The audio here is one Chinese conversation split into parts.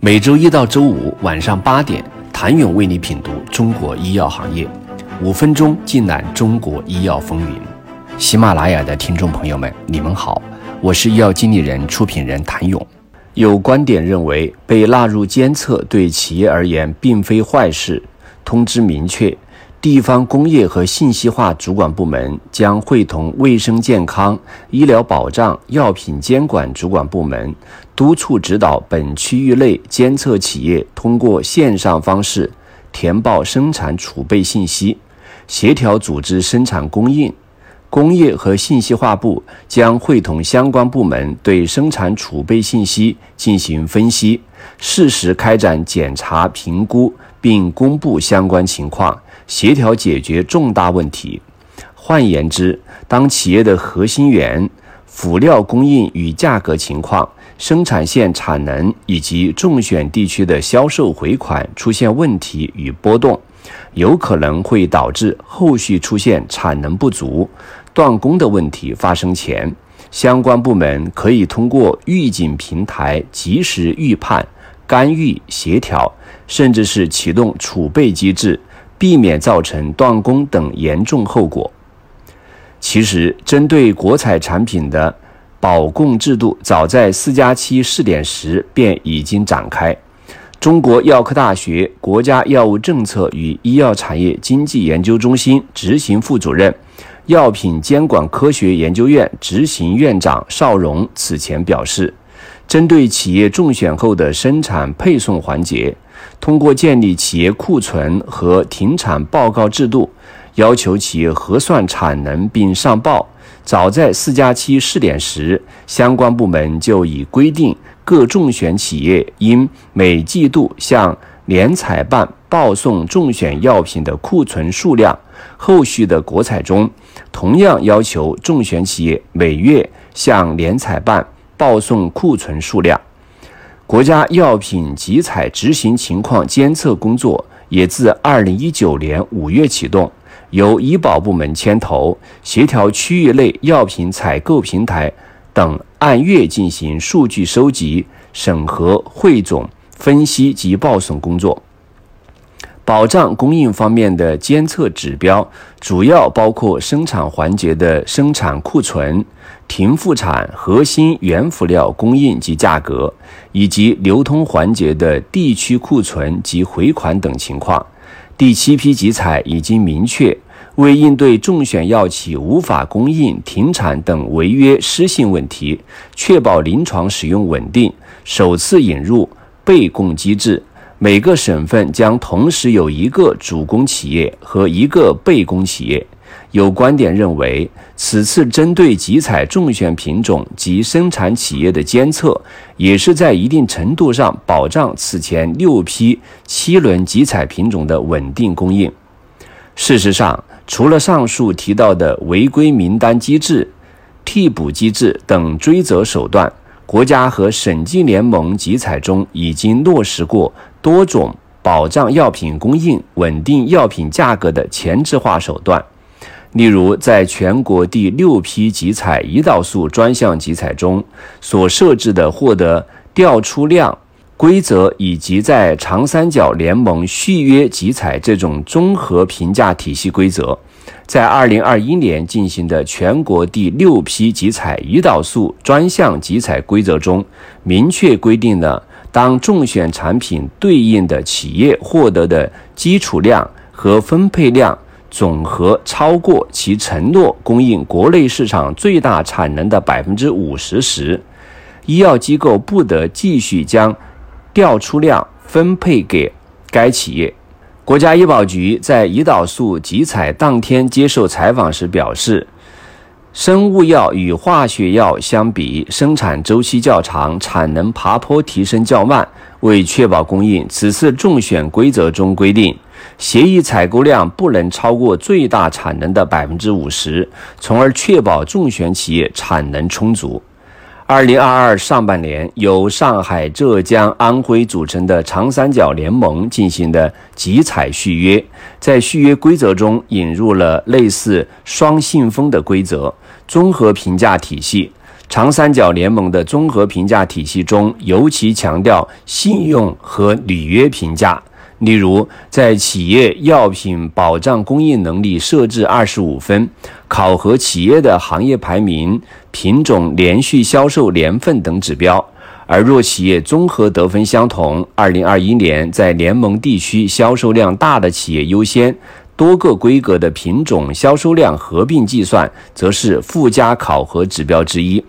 每周一到周五晚上八点，谭勇为你品读中国医药行业，五分钟尽览中国医药风云。喜马拉雅的听众朋友们，你们好，我是医药经理人、出品人谭勇。有观点认为，被纳入监测对企业而言并非坏事。通知明确。地方工业和信息化主管部门将会同卫生健康、医疗保障、药品监管主管部门，督促指导本区域内监测企业通过线上方式填报生产储备信息，协调组织生产供应。工业和信息化部将会同相关部门对生产储备信息进行分析，适时开展检查评估，并公布相关情况。协调解决重大问题。换言之，当企业的核心源、辅料供应与价格情况、生产线产能以及中选地区的销售回款出现问题与波动，有可能会导致后续出现产能不足、断供的问题发生前，相关部门可以通过预警平台及时预判、干预、协调，甚至是启动储备机制。避免造成断供等严重后果。其实，针对国采产品的保供制度，早在“四加七”试点时便已经展开。中国药科大学国家药物政策与医药产业经济研究中心执行副主任、药品监管科学研究院执行院长邵荣此前表示，针对企业中选后的生产配送环节。通过建立企业库存和停产报告制度，要求企业核算产能并上报。早在四加七试点时，相关部门就已规定，各中选企业应每季度向联采办报送中选药品的库存数量。后续的国采中，同样要求中选企业每月向联采办报送库存数量。国家药品集采执行情况监测工作也自二零一九年五月启动，由医保部门牵头，协调区域内药品采购平台等按月进行数据收集、审核、汇总、分析及报送工作。保障供应方面的监测指标主要包括生产环节的生产库存、停复产核心原辅料供应及价格，以及流通环节的地区库存及回款等情况。第七批集采已经明确，为应对中选药企无法供应、停产等违约失信问题，确保临床使用稳定，首次引入备供机制。每个省份将同时有一个主攻企业和一个备供企业。有观点认为，此次针对集采中选品种及生产企业的监测，也是在一定程度上保障此前六批七轮集采品种的稳定供应。事实上，除了上述提到的违规名单机制、替补机制等追责手段，国家和省级联盟集采中已经落实过。多种保障药品供应、稳定药品价格的前置化手段，例如在全国第六批集采胰岛素专项集采中所设置的获得调出量规则，以及在长三角联盟续约集采这种综合评价体系规则，在二零二一年进行的全国第六批集采胰岛素专项集采规则中，明确规定了。当中选产品对应的企业获得的基础量和分配量总和超过其承诺供应国内市场最大产能的百分之五十时，医药机构不得继续将调出量分配给该企业。国家医保局在胰岛素集采当天接受采访时表示。生物药与化学药相比，生产周期较长，产能爬坡提升较慢。为确保供应，此次重选规则中规定，协议采购量不能超过最大产能的百分之五十，从而确保重选企业产能充足。二零二二上半年，由上海、浙江、安徽组成的长三角联盟进行的集采续约，在续约规则中引入了类似双信封的规则，综合评价体系，长三角联盟的综合评价体系中，尤其强调信用和履约评价。例如，在企业药品保障供应能力设置二十五分，考核企业的行业排名、品种连续销售年份等指标。而若企业综合得分相同，二零二一年在联盟地区销售量大的企业优先。多个规格的品种销售量合并计算，则是附加考核指标之一。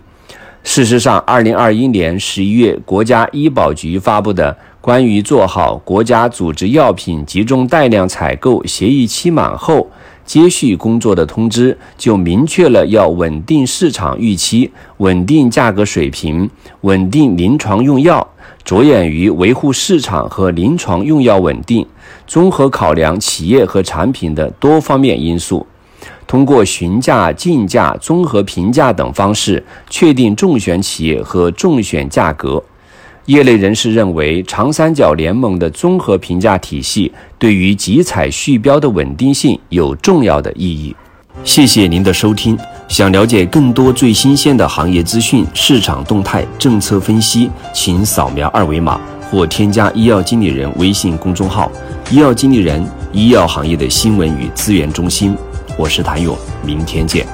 事实上，二零二一年十一月，国家医保局发布的关于做好国家组织药品集中带量采购协议期满后接续工作的通知，就明确了要稳定市场预期、稳定价格水平、稳定临床用药。着眼于维护市场和临床用药稳定，综合考量企业和产品的多方面因素，通过询价、竞价、综合评价等方式确定中选企业和中选价格。业内人士认为，长三角联盟的综合评价体系对于集采续标的稳定性有重要的意义。谢谢您的收听。想了解更多最新鲜的行业资讯、市场动态、政策分析，请扫描二维码或添加医药经理人微信公众号“医药经理人”——医药行业的新闻与资源中心。我是谭勇，明天见。